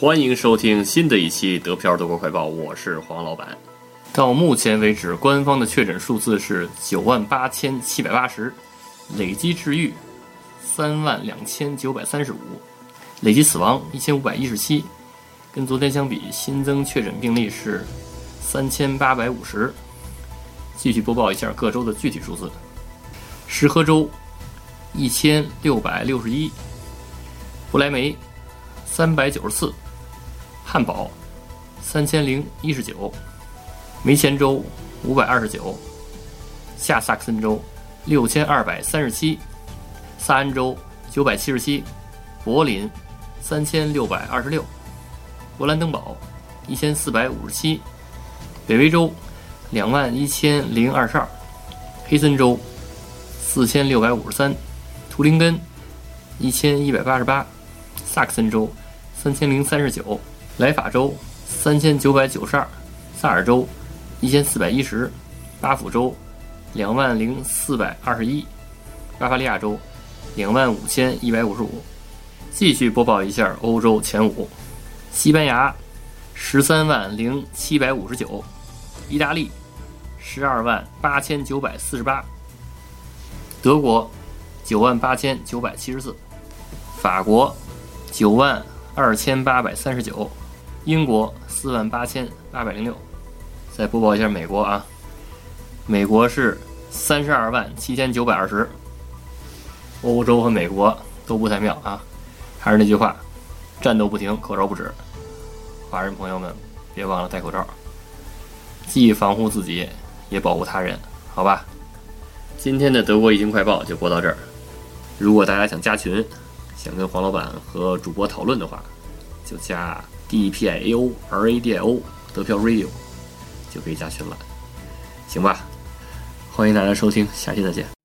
欢迎收听新的一期德漂德国快报，我是黄老板。到目前为止，官方的确诊数字是九万八千七百八十，累计治愈三万两千九百三十五，累计死亡一千五百一十七。跟昨天相比，新增确诊病例是三千八百五十。继续播报一下各州的具体数字：石河州一千六百六十一，不来梅三百九十四。汉堡，三千零一十九；梅前州五百二十九；下萨克森州六千二百三十七；萨恩州九百七十七；柏林三千六百二十六；勃兰登堡一千四百五十七；北威州两万一千零二十二；黑森州四千六百五十三；图林根一千一百八十八；萨克森州三千零三十九。莱法州三千九百九十二，萨尔州一千四百一十，巴甫州两万零四百二十一，巴伐利亚州两万五千一百五十五。继续播报一下欧洲前五：西班牙十三万零七百五十九，意大利十二万八千九百四十八，德国九万八千九百七十四，法国九万二千八百三十九。英国四万八千八百零六，再播报一下美国啊，美国是三十二万七千九百二十。欧洲和美国都不太妙啊，还是那句话，战斗不停，口罩不止。华人朋友们，别忘了戴口罩，既防护自己，也保护他人，好吧？今天的德国疫情快报就播到这儿。如果大家想加群，想跟黄老板和主播讨论的话，就加。D P I A O R A D I O 得票 Radio 就可以加群了，行吧？欢迎大家收听，下期再见。